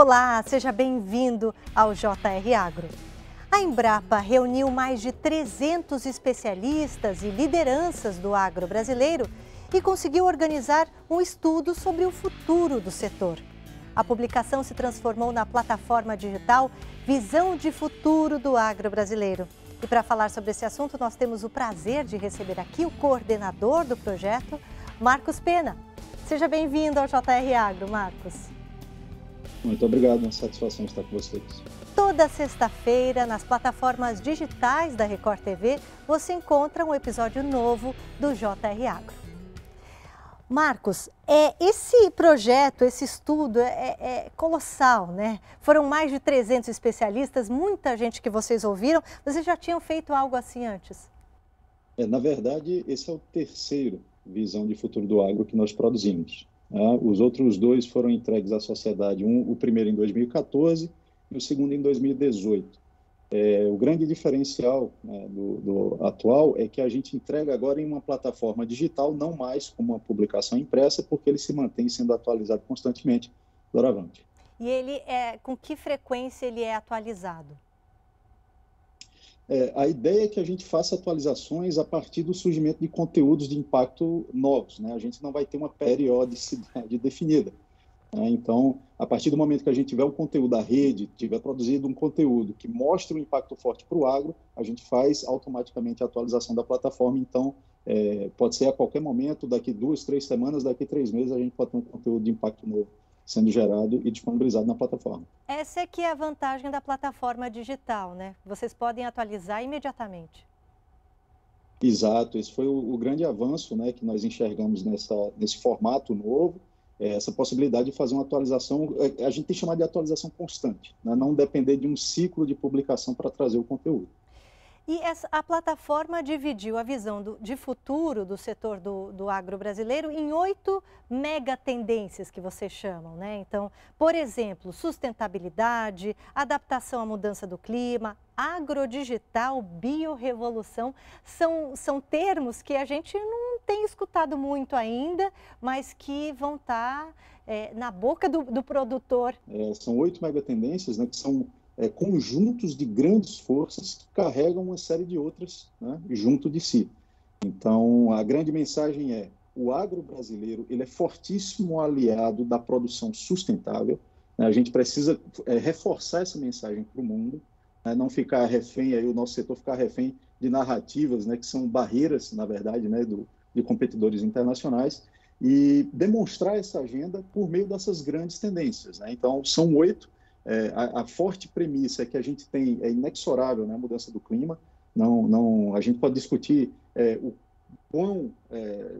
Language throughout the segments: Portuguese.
Olá, seja bem-vindo ao JR Agro. A Embrapa reuniu mais de 300 especialistas e lideranças do agro brasileiro e conseguiu organizar um estudo sobre o futuro do setor. A publicação se transformou na plataforma digital Visão de Futuro do Agro Brasileiro. E para falar sobre esse assunto, nós temos o prazer de receber aqui o coordenador do projeto, Marcos Pena. Seja bem-vindo ao JR Agro, Marcos. Muito obrigado, uma satisfação estar com vocês. Toda sexta-feira, nas plataformas digitais da Record TV, você encontra um episódio novo do JR Agro. Marcos, é, esse projeto, esse estudo é, é, colossal, né? Foram mais de 300 especialistas, muita gente que vocês ouviram. Vocês já tinham feito algo assim antes? É, na verdade, esse é o terceiro Visão de Futuro do Agro que nós produzimos. Né? Os outros dois foram entregues à sociedade, um, o primeiro em 2014 e o segundo em 2018. É, o grande diferencial né, do, do, atual é que a gente entrega agora em uma plataforma digital, não mais como uma publicação impressa, porque ele se mantém sendo atualizado constantemente doravante. E ele é, com que frequência ele é atualizado? É, a ideia é que a gente faça atualizações a partir do surgimento de conteúdos de impacto novos. Né? A gente não vai ter uma periodicidade definida. Né? Então, a partir do momento que a gente tiver um conteúdo da rede, tiver produzido um conteúdo que mostre um impacto forte para o agro, a gente faz automaticamente a atualização da plataforma. Então, é, pode ser a qualquer momento, daqui duas, três semanas, daqui três meses, a gente pode ter um conteúdo de impacto novo sendo gerado e disponibilizado na plataforma. Essa é que é a vantagem da plataforma digital, né? Vocês podem atualizar imediatamente. Exato, esse foi o, o grande avanço né, que nós enxergamos nessa, nesse formato novo, é, essa possibilidade de fazer uma atualização, é, a gente tem chamado de atualização constante, né, não depender de um ciclo de publicação para trazer o conteúdo. E essa, a plataforma dividiu a visão do, de futuro do setor do, do agro brasileiro em oito mega tendências que vocês chamam, né? Então, por exemplo, sustentabilidade, adaptação à mudança do clima, agrodigital, biorrevolução, são, são termos que a gente não tem escutado muito ainda, mas que vão estar tá, é, na boca do, do produtor. É, são oito megatendências, né, que são é, conjuntos de grandes forças que carregam uma série de outras né, junto de si. Então, a grande mensagem é: o agro brasileiro ele é fortíssimo aliado da produção sustentável. Né, a gente precisa é, reforçar essa mensagem para o mundo, né, não ficar refém, aí o nosso setor ficar refém de narrativas né, que são barreiras, na verdade, né, do, de competidores internacionais, e demonstrar essa agenda por meio dessas grandes tendências. Né? Então, são oito é, a, a, forte premissa é que a gente tem é inexorável né, a mudança do clima. Não, não, a gente pode discutir é, o quão é,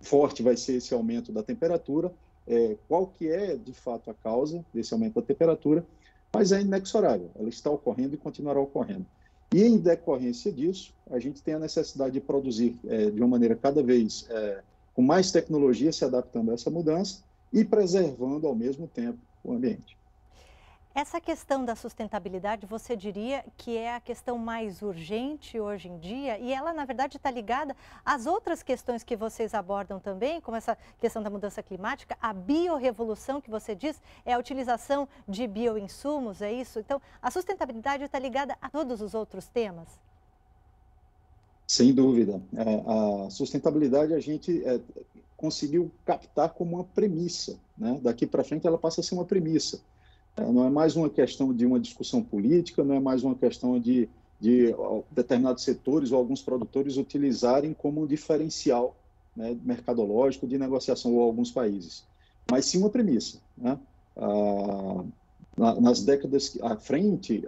forte vai ser esse aumento da temperatura, é, qual que é de fato a causa desse aumento da temperatura, mas é inexorável. Ela está ocorrendo e continuará ocorrendo. E em decorrência disso, a gente tem a necessidade de produzir é, de uma maneira cada vez com mais tecnologia, se adaptando a essa mudança e preservando ao mesmo tempo o ambiente. Essa questão da sustentabilidade, você diria que é a questão mais urgente hoje em dia e ela, na verdade, está ligada às outras questões que vocês abordam também, como essa questão da mudança climática, a biorrevolução que você diz, é a utilização de bioinsumos, é isso? Então, a sustentabilidade está ligada a todos os outros temas? Sem dúvida. É, a sustentabilidade a gente é, conseguiu captar como uma premissa. Né? Daqui para frente ela passa a ser uma premissa não é mais uma questão de uma discussão política, não é mais uma questão de, de determinados setores ou alguns produtores utilizarem como um diferencial né, mercadológico de negociação ou alguns países, mas sim uma premissa. Né? Ah, nas décadas à frente,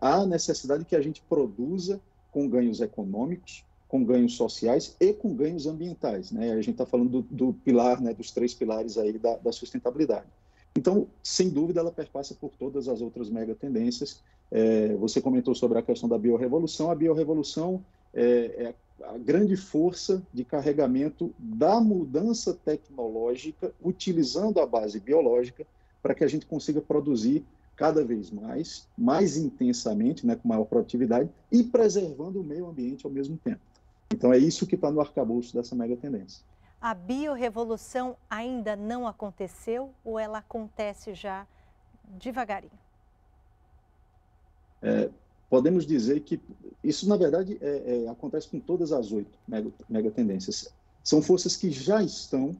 há necessidade que a gente produza com ganhos econômicos, com ganhos sociais e com ganhos ambientais. Né? A gente está falando do, do, pilar, né, dos três pilares aí da, da sustentabilidade. Então, sem dúvida, ela perpassa por todas as outras mega tendências. É, você comentou sobre a questão da biorrevolução. A biorrevolução é, é a grande força de carregamento da mudança tecnológica, utilizando a base biológica, para que a gente consiga produzir cada vez mais, mais intensamente, né, com maior produtividade, e preservando o meio ambiente ao mesmo tempo. Então, é isso que está no arcabouço dessa mega tendência. A biorrevolução ainda não aconteceu ou ela acontece já devagarinho. É, podemos dizer que isso, na verdade, é, é, acontece com todas as oito mega, tendências. São forças que já estão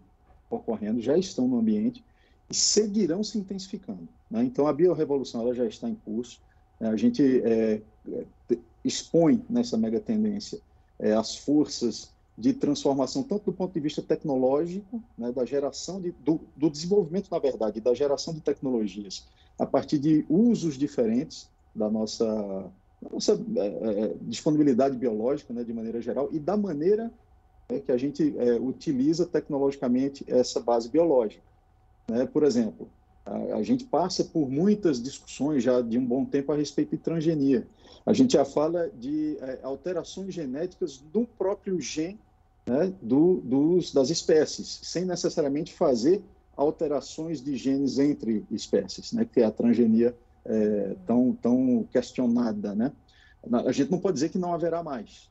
ocorrendo, já estão no ambiente e seguirão se intensificando. Né? Então, a biorrevolução ela já está em curso. Né? A gente é, é, expõe nessa mega tendência é, as forças de transformação, tanto do ponto de vista tecnológico, né, da geração de, do, do, desenvolvimento, na verdade, da geração de tecnologias a partir de usos diferentes da nossa, da nossa é, é, disponibilidade biológica, né, de maneira geral, e da maneira é, que a gente é, utiliza tecnologicamente essa base biológica. Né? Por exemplo, a, a, gente passa por muitas discussões já de um bom tempo a respeito de transgenia. A gente já fala de é, alterações genéticas do próprio gene né, do, dos, das espécies, sem necessariamente fazer alterações de genes entre espécies, né, que é a transgenia é, tão, tão questionada. Né? A gente não pode dizer que não haverá mais.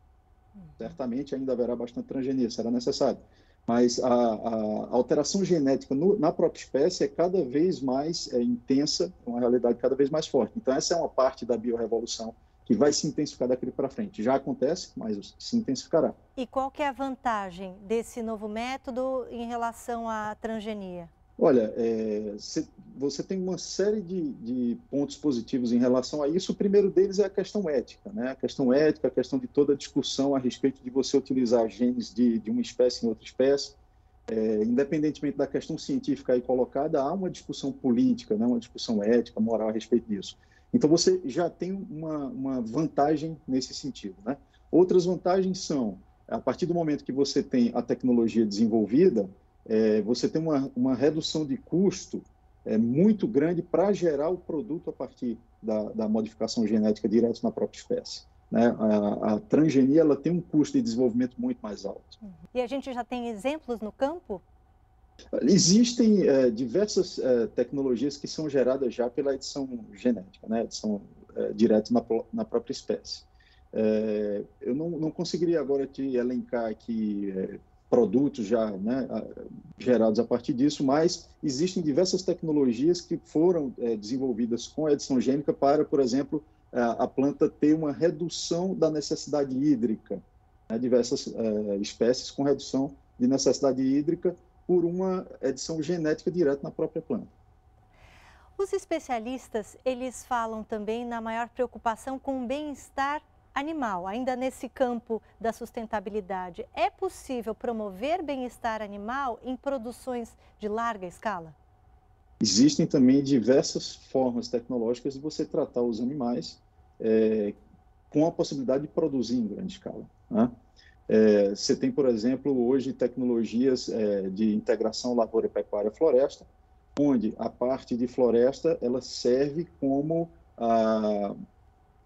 Certamente ainda haverá bastante transgenia, será necessário. Mas a, a alteração genética no, na própria espécie é cada vez mais é, intensa, uma realidade cada vez mais forte. Então, essa é uma parte da biorrevolução que vai se intensificar daqui para frente. Já acontece, mas se intensificará. E qual que é a vantagem desse novo método em relação à transgenia? Olha, é, você tem uma série de, de, pontos positivos em relação a isso. O primeiro deles é a questão ética, né? A questão ética, a questão de toda a discussão a respeito de você utilizar genes de, de uma espécie em outra espécie. É, independentemente da questão científica aí colocada, há uma discussão política, né? uma discussão ética, moral a respeito disso. Então você já tem uma, uma vantagem nesse sentido, né? Outras vantagens são, a partir do momento que você tem a tecnologia desenvolvida, é, você tem uma, uma redução de custo é, muito grande para gerar o produto a partir da, da modificação genética direto na própria espécie. Né? A, a, transgenia ela tem um custo de desenvolvimento muito mais alto. Uhum. E a gente já tem exemplos no campo? Existem é, diversas é, tecnologias que são geradas já pela edição genética, né? edição é, direto na, na própria espécie. É, eu não, não conseguiria agora te elencar aqui é, produtos já né, gerados a partir disso, mas existem diversas tecnologias que foram é, desenvolvidas com a edição gênica para, por exemplo, a, a planta ter uma redução da necessidade hídrica, né, diversas é, espécies com redução de necessidade hídrica por uma edição genética direta na própria planta. Os especialistas, eles falam também na maior preocupação com o bem-estar animal, ainda nesse campo da sustentabilidade, é possível promover bem-estar animal em produções de larga escala? Existem também diversas formas tecnológicas de você tratar os animais é, com a possibilidade de produzir em grande escala. Né? É, você tem, por exemplo, hoje tecnologias é, de integração lavoura, pecuária, floresta, onde a parte de floresta ela serve como a,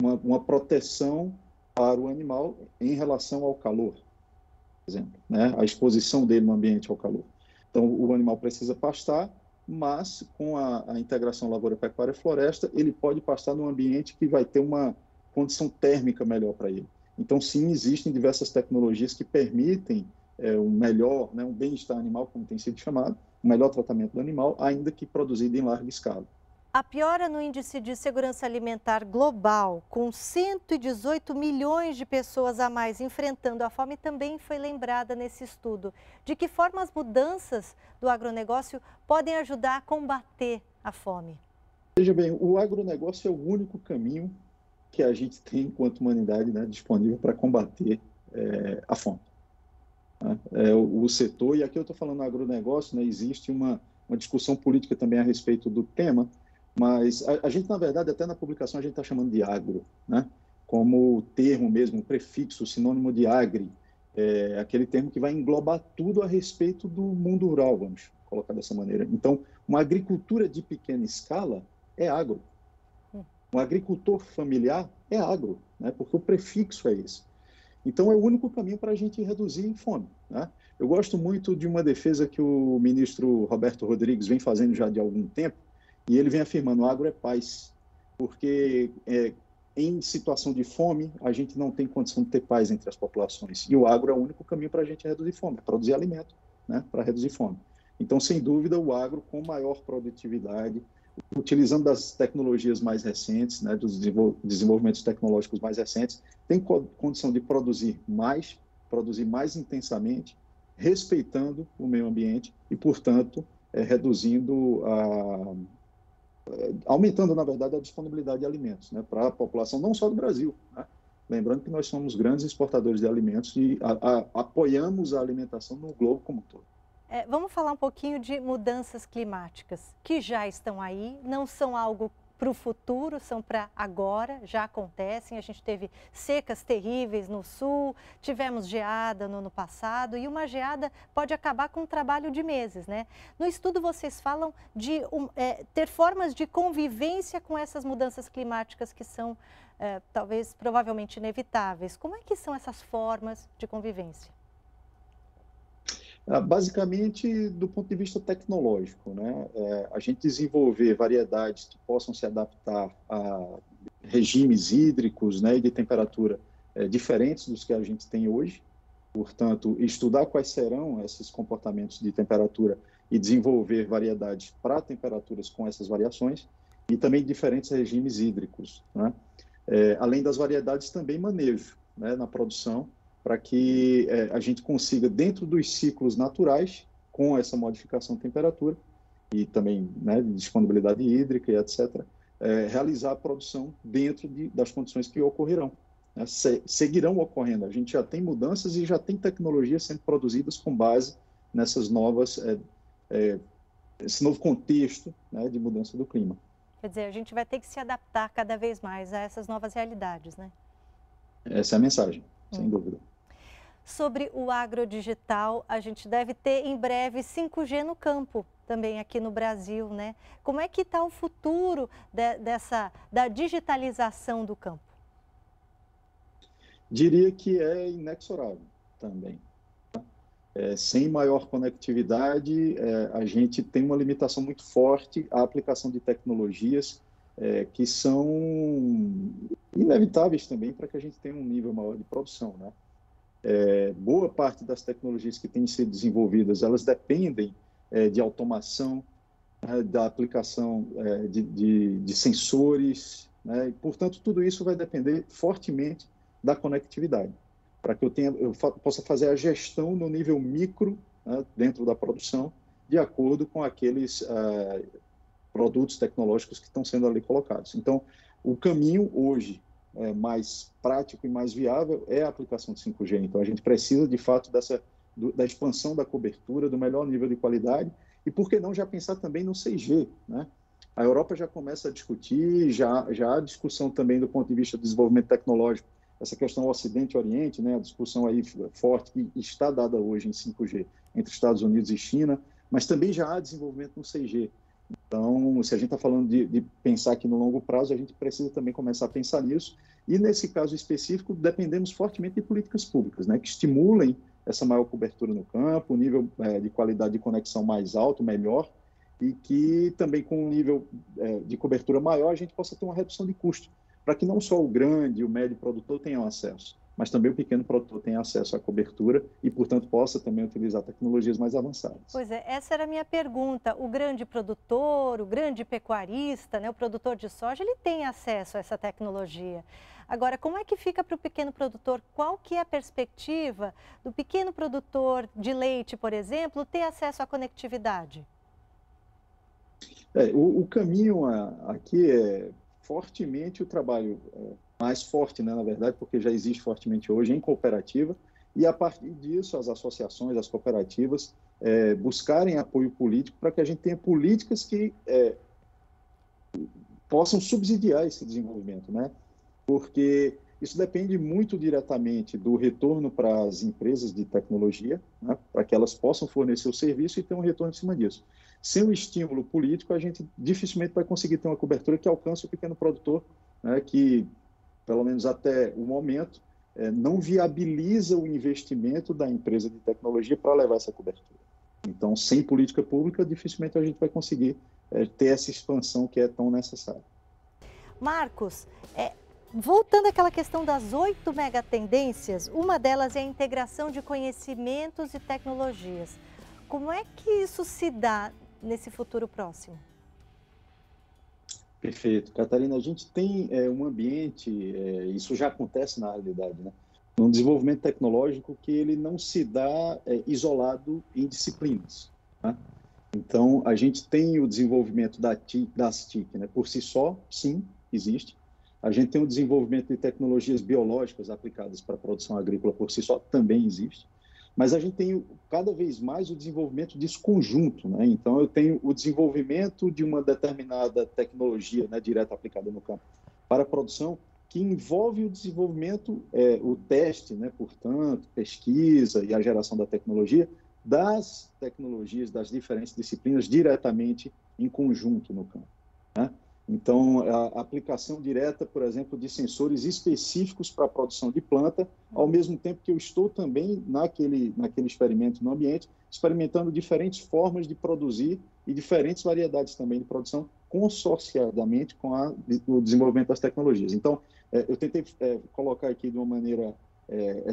uma, uma proteção para o animal em relação ao calor, por exemplo, né? a exposição dele no ambiente ao calor. Então, o animal precisa pastar, mas com a, a integração lavoura-pecuária-floresta, ele pode pastar num ambiente que vai ter uma condição térmica melhor para ele. Então, sim, existem diversas tecnologias que permitem é, um melhor, né, um bem-estar animal, como tem sido chamado, um melhor tratamento do animal, ainda que produzido em larga escala. A piora no índice de segurança alimentar global, com 118 milhões de pessoas a mais enfrentando a fome, também foi lembrada nesse estudo. De que forma as mudanças do agronegócio podem ajudar a combater a fome? Veja bem, o agronegócio é o único caminho que a gente tem, enquanto humanidade, né, disponível para combater é, a fome. Né? É, o, setor, e aqui eu estou falando agronegócio, né, existe uma, uma discussão política também a respeito do tema, mas a, a, gente, na verdade, até na publicação, a gente está chamando de agro, né? como termo mesmo, prefixo, sinônimo de agri, é aquele termo que vai englobar tudo a respeito do mundo rural, vamos colocar dessa maneira. Então, uma agricultura de pequena escala é agro. Um agricultor familiar é agro, né? porque o prefixo é esse. Então, é o único caminho para a gente reduzir fome. Né? Eu gosto muito de uma defesa que o ministro Roberto Rodrigues vem fazendo já de algum tempo, e ele vem afirmando: o agro é paz, porque é, em situação de fome, a gente não tem condição de ter paz entre as populações. E o agro é o único caminho para a gente reduzir fome, produzir alimento, né, para reduzir fome. Então, sem dúvida, o agro com maior produtividade, utilizando das tecnologias mais recentes, né, dos desenvolvimentos tecnológicos mais recentes, tem condição de produzir mais, produzir mais intensamente, respeitando o meio ambiente e, portanto, é, reduzindo a, aumentando, na verdade, a disponibilidade de alimentos né, para a população, não só do Brasil. Né? Lembrando que nós somos grandes exportadores de alimentos e a, a, apoiamos a alimentação no globo como um todo. É, vamos falar um pouquinho de mudanças climáticas que já estão aí, não são algo para o futuro, são para agora, já acontecem. A gente teve secas terríveis no sul, tivemos geada no ano passado e uma geada pode acabar com um trabalho de meses, né? No estudo vocês falam de um, é, ter formas de convivência com essas mudanças climáticas que são é, talvez provavelmente inevitáveis. Como é que são essas formas de convivência? Ah, basicamente, do ponto de vista tecnológico, né? É, a gente desenvolver variedades que possam se adaptar a regimes hídricos né, e de temperatura é, diferentes dos que a gente tem hoje. Portanto, estudar quais serão esses comportamentos de temperatura e desenvolver variedades para temperaturas com essas variações e também diferentes regimes hídricos. Né? É, além das variedades, também manejo né, na produção para que é, a gente consiga, dentro dos ciclos naturais, com essa modificação de temperatura e também né, de disponibilidade hídrica e etc., é, realizar a produção dentro de, das condições que ocorrerão. Né, se, seguirão ocorrendo. A gente já tem mudanças e já tem tecnologias sendo produzidas com base nessas novas, é, é, esse novo contexto né, de mudança do clima. Quer dizer, a gente vai ter que se adaptar cada vez mais a essas novas realidades, né? Essa é a mensagem, hum. sem dúvida sobre o agrodigital. A gente deve ter em breve 5G no campo também aqui no Brasil, né? Como é que está o futuro de, dessa da digitalização do campo? Diria que é inexorável também. É, sem maior conectividade, é, a gente tem uma limitação muito forte à aplicação de tecnologias é, que são inevitáveis também para que a gente tenha um nível maior de produção, né? É, boa parte das tecnologias que têm sido desenvolvidas, elas dependem é, de automação, né, da aplicação é, de, de, de, sensores, né, e, portanto, tudo isso vai depender fortemente da conectividade, para que eu, tenha, eu fa possa fazer a gestão no nível micro, né, dentro da produção, de acordo com aqueles é, produtos tecnológicos que estão sendo ali colocados. Então, o caminho hoje é, mais prático e mais viável é a aplicação de 5G. Então, a gente precisa, de fato, dessa, do, da expansão da cobertura, do melhor nível de qualidade, e por que não já pensar também no 6G, né? A Europa já começa a discutir, já, já há discussão também do ponto de vista do desenvolvimento tecnológico, essa questão Ocidente-Oriente, né, a discussão aí forte que está dada hoje em 5G entre Estados Unidos e China, mas também já há desenvolvimento no 6G. Então, se a gente está falando de, de, pensar aqui no longo prazo, a gente precisa também começar a pensar nisso. E nesse caso específico, dependemos fortemente de políticas públicas, né, que estimulem essa maior cobertura no campo, um nível é, de qualidade de conexão mais alto, melhor, e que também com um nível é, de cobertura maior a gente possa ter uma redução de custo, para que não só o grande e o médio produtor tenham acesso, mas também o pequeno produtor tenha acesso à cobertura e, portanto, possa também utilizar tecnologias mais avançadas. Pois é, essa era a minha pergunta. O grande produtor, o grande pecuarista, né, o produtor de soja, ele tem acesso a essa tecnologia. Agora, como é que fica para o pequeno produtor? Qual que é a perspectiva do pequeno produtor de leite, por exemplo, ter acesso à conectividade? É, o, o, caminho aqui é fortemente o trabalho é, mais forte, né, na verdade, porque já existe fortemente hoje em cooperativa, e a partir disso as associações, as cooperativas é, buscarem apoio político para que a gente tenha políticas que é, possam subsidiar esse desenvolvimento, né? Porque isso depende muito diretamente do retorno para as empresas de tecnologia, né? para que elas possam fornecer o serviço e ter um retorno em cima disso. Sem o estímulo político, a gente dificilmente vai conseguir ter uma cobertura que alcance o pequeno produtor, né? que pelo menos até o momento, é, não viabiliza o investimento da empresa de tecnologia para levar essa cobertura. Então, sem política pública, dificilmente a gente vai conseguir é, ter essa expansão que é tão necessária. Marcos, é, voltando àquela questão das oito megatendências, uma delas é a integração de conhecimentos e tecnologias. Como é que isso se dá nesse futuro próximo? Perfeito. Catarina, a gente tem é, um ambiente, é, isso já acontece na realidade, né? um desenvolvimento tecnológico que ele não se dá é, isolado em disciplinas. Né? Então, a gente tem o desenvolvimento da TIC, das TIC, né? por si só, sim, existe. A gente tem o desenvolvimento de tecnologias biológicas aplicadas para a produção agrícola por si só, também existe. Mas a gente tem cada vez mais o desenvolvimento desse conjunto. Né? Então, eu tenho o desenvolvimento de uma determinada tecnologia né, direta aplicada no campo para a produção, que envolve o desenvolvimento, é, o teste, né, portanto, pesquisa e a geração da tecnologia, das tecnologias das diferentes disciplinas diretamente em conjunto no campo. Né? Então, a aplicação direta, por exemplo, de sensores específicos para a produção de planta, ao mesmo tempo que eu estou também naquele, naquele experimento no ambiente, experimentando diferentes formas de produzir e diferentes variedades também de produção consorciadamente com a, o desenvolvimento das tecnologias. Então, é, eu tentei é, colocar aqui de uma maneira é,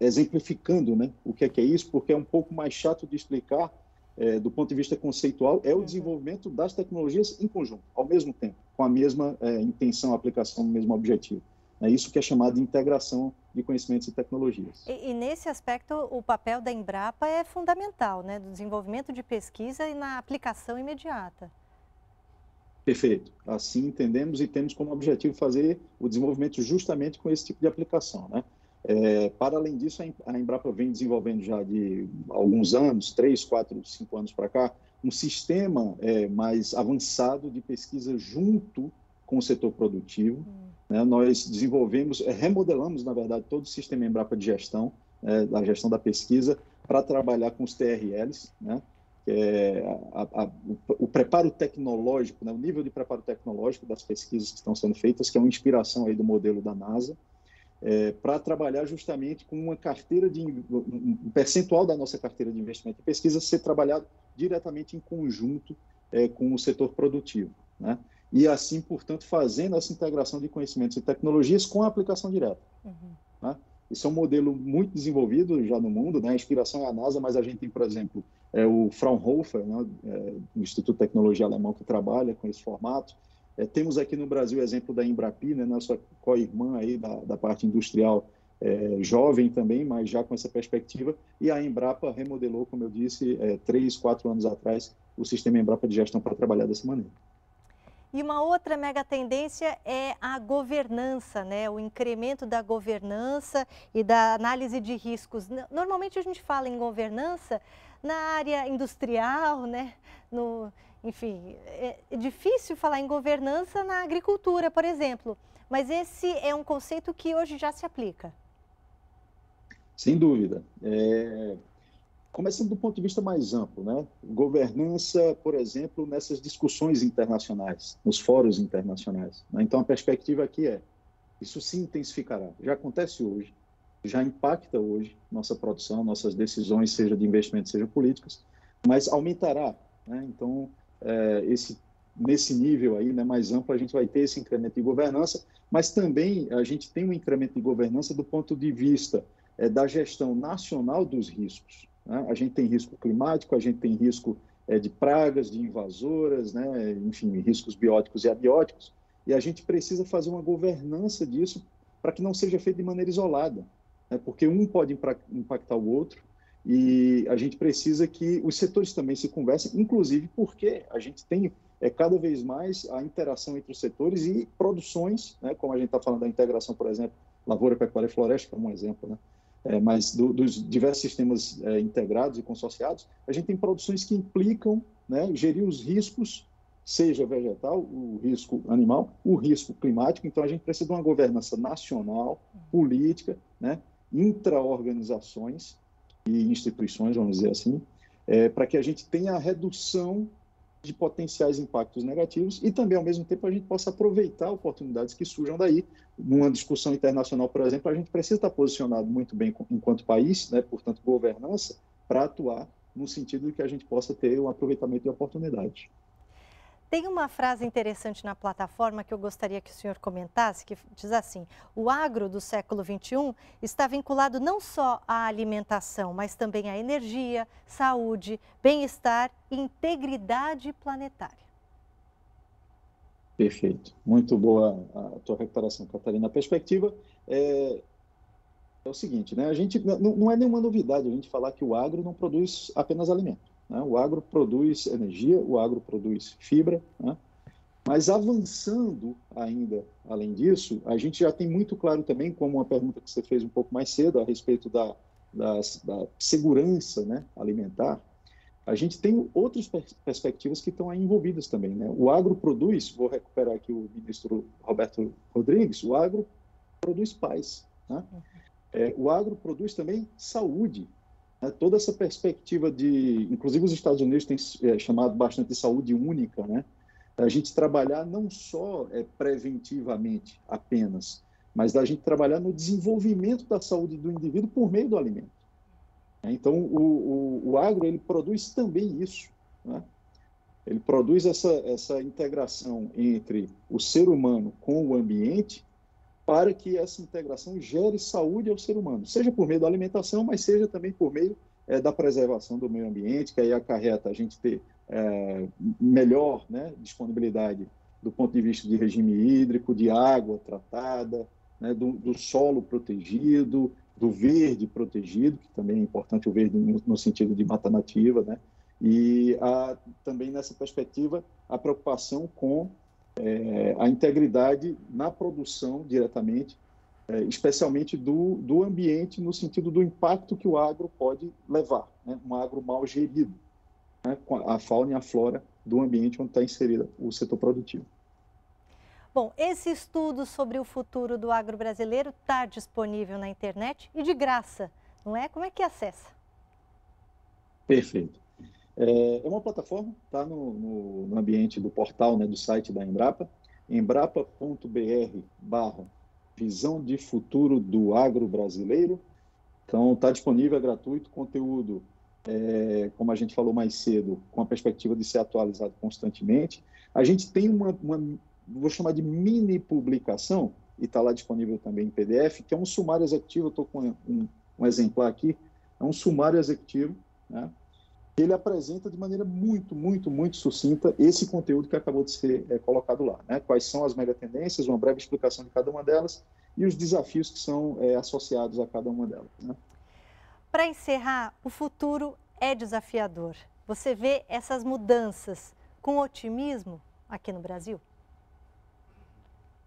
exemplificando né, o que é, que é isso, porque é um pouco mais chato de explicar é, do ponto de vista conceitual, é o uhum. desenvolvimento das tecnologias em conjunto, ao mesmo tempo, com a mesma é, intenção, aplicação, o mesmo objetivo. É isso que é chamado de integração de conhecimentos e tecnologias. E, e, nesse aspecto, o papel da Embrapa é fundamental, né, do desenvolvimento de pesquisa e na aplicação imediata. Perfeito. Assim entendemos e temos como objetivo fazer o desenvolvimento justamente com esse tipo de aplicação, né? É, para além disso, a Embrapa vem desenvolvendo já de alguns anos, três, quatro, cinco anos para cá, um sistema é, mais avançado de pesquisa junto com o setor produtivo. Hum. Né? Nós desenvolvemos, é, remodelamos, na verdade, todo o sistema Embrapa de gestão, é, da gestão da pesquisa, para trabalhar com os TRLs, né? É a, a, o, o, preparo tecnológico, né? o nível de preparo tecnológico das pesquisas que estão sendo feitas, que é uma inspiração aí do modelo da NASA é, para trabalhar justamente com uma carteira de um percentual da nossa carteira de investimento e pesquisa ser trabalhado diretamente em conjunto é, com o setor produtivo, né? E assim, portanto, fazendo essa integração de conhecimentos e tecnologias com a aplicação direta. Uhum. Né? Isso é um modelo muito desenvolvido já no mundo, né? A inspiração é a NASA, mas a gente tem, por exemplo, é o Fraunhofer, né? é, o Instituto de Tecnologia Alemão que trabalha com esse formato. É, temos aqui no Brasil o exemplo da Embrapi, né, nossa co-irmã aí da, da parte industrial, é, jovem também, mas já com essa perspectiva, e a Embrapa remodelou, como eu disse, é, três, quatro anos atrás, o sistema Embrapa de gestão para trabalhar dessa maneira. E uma outra mega tendência é a governança, né? o incremento da governança e da análise de riscos. Normalmente a gente fala em governança na área industrial, né? no, enfim, é, é difícil falar em governança na agricultura, por exemplo, mas esse é um conceito que hoje já se aplica. Sem dúvida. É... Começando do ponto de vista mais amplo, né? Governança, por exemplo, nessas discussões internacionais, nos fóruns internacionais. Né? Então, a perspectiva aqui é: isso se intensificará. Já acontece hoje, já impacta hoje nossa produção, nossas decisões, seja de investimento, seja políticas, mas aumentará. Né? Então, é, esse, nesse nível aí, né, mais amplo, a gente vai ter esse incremento de governança, mas também a gente tem um incremento de governança do ponto de vista é, da gestão nacional dos riscos. Né? A gente tem risco climático, a gente tem risco é, de pragas, de invasoras, né? enfim, riscos bióticos e abióticos, e a gente precisa fazer uma governança disso para que não seja feito de maneira isolada, né? porque um pode impactar o outro, e a gente precisa que os setores também se conversem, inclusive porque a gente tem é, cada vez mais a interação entre os setores e produções, né, como a gente está falando da integração, por exemplo, lavoura, pecuária e floresta, como um exemplo, né, é, mas do, dos diversos sistemas é, integrados e consorciados, a gente tem produções que implicam né, gerir os riscos, seja vegetal, o risco animal, o risco climático, então a gente precisa de uma governança nacional, política, né, intra-organizações, e instituições, vamos dizer assim, é, para que a gente tenha a redução de potenciais impactos negativos e também, ao mesmo tempo, a gente possa aproveitar oportunidades que surjam daí. Numa discussão internacional, por exemplo, a gente precisa estar posicionado muito bem enquanto país, né, portanto, governança, para atuar no sentido de que a gente possa ter um aproveitamento de oportunidades. Tem uma frase interessante na plataforma que eu gostaria que o senhor comentasse, que diz assim: o agro do século XXI está vinculado não só à alimentação, mas também à energia, saúde, bem-estar e integridade planetária. Perfeito. Muito boa a tua recuperação, Catarina. A perspectiva é, é o seguinte, né? A gente não, não, é nenhuma novidade a gente falar que o agro não produz apenas alimento. Né? O agro produz energia, o agro produz fibra, né? Mas avançando ainda além disso, a gente já tem muito claro também, como uma pergunta que você fez um pouco mais cedo a respeito da, da, da segurança né, alimentar, a gente tem outras perspectivas que estão aí envolvidas também. Né? O agro produz, vou recuperar aqui o ministro Roberto Rodrigues, o agro produz paz. Né? É, o agro produz também saúde. Né? Toda essa perspectiva de, inclusive os Estados Unidos têm é, chamado bastante de saúde única, né? a gente trabalhar não só é, preventivamente apenas, mas da gente trabalhar no desenvolvimento da saúde do indivíduo por meio do alimento. Então, o, o, o agro ele produz também isso. Né? Ele produz essa, essa integração entre o ser humano com o ambiente para que essa integração gere saúde ao ser humano, seja por meio da alimentação, mas seja também por meio é, da preservação do meio ambiente, que aí acarreta a gente ter é, melhor né, disponibilidade do ponto de vista de regime hídrico, de água tratada, né, do, do, solo protegido, do verde protegido, que também é importante o verde no, no sentido de mata nativa, né, e a, também nessa perspectiva a preocupação com é, a integridade na produção diretamente, é, especialmente do, do ambiente no sentido do impacto que o agro pode levar, né, um agro mal gerido né, a fauna e a flora do ambiente onde está inserido o setor produtivo. Bom, esse estudo sobre o futuro do agro brasileiro está disponível na internet e de graça, não é? Como é que acessa? Perfeito. É, é uma plataforma, está no, no, no, ambiente do portal, né, do site da Embrapa, embrapa.br barra visão de futuro do agro brasileiro. Então, está disponível, é gratuito, conteúdo é, como a gente falou mais cedo, com a perspectiva de ser atualizado constantemente. A gente tem uma, uma vou chamar de mini publicação, e está lá disponível também em PDF, que é um sumário executivo, estou com um, um, exemplar aqui, é um sumário executivo, né, ele apresenta de maneira muito, muito, muito sucinta esse conteúdo que acabou de ser é, colocado lá. Né, quais são as megatendências, uma breve explicação de cada uma delas e os desafios que são é, associados a cada uma delas. Né. Para encerrar, o futuro é desafiador. Você vê essas mudanças com otimismo aqui no Brasil?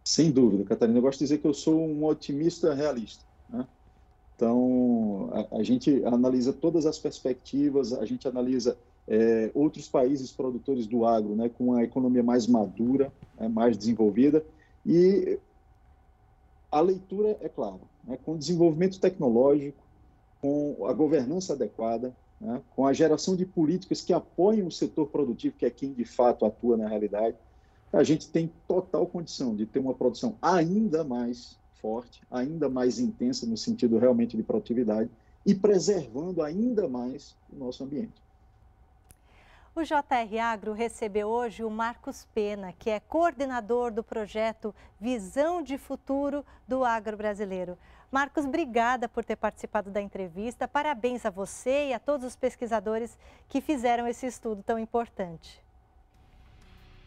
Sem dúvida, Catarina. Eu gosto de dizer que eu sou um otimista realista. Né? Então, a, a, gente analisa todas as perspectivas, a gente analisa é, outros países produtores do agro, né, com a economia mais madura, né, mais desenvolvida, e a leitura é clara, né, com desenvolvimento tecnológico, com a governança adequada, né, com a geração de políticas que apoiem o setor produtivo, que é quem de fato atua na realidade, a gente tem total condição de ter uma produção ainda mais forte, ainda mais intensa no sentido realmente de produtividade e preservando ainda mais o nosso ambiente. O JR Agro recebeu hoje o Marcos Pena, que é coordenador do projeto Visão de Futuro do Agro Brasileiro. Marcos, obrigada por ter participado da entrevista. Parabéns a você e a todos os pesquisadores que fizeram esse estudo tão importante.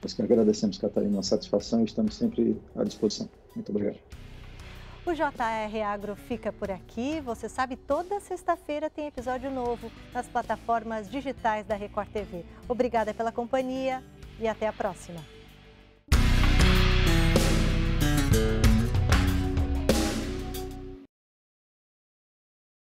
Nós que agradecemos, Catarina, a satisfação e estamos sempre à disposição. Muito obrigado. O JR Agro fica por aqui. Você sabe, toda sexta-feira tem episódio novo nas plataformas digitais da Record TV. Obrigada pela companhia e até a próxima.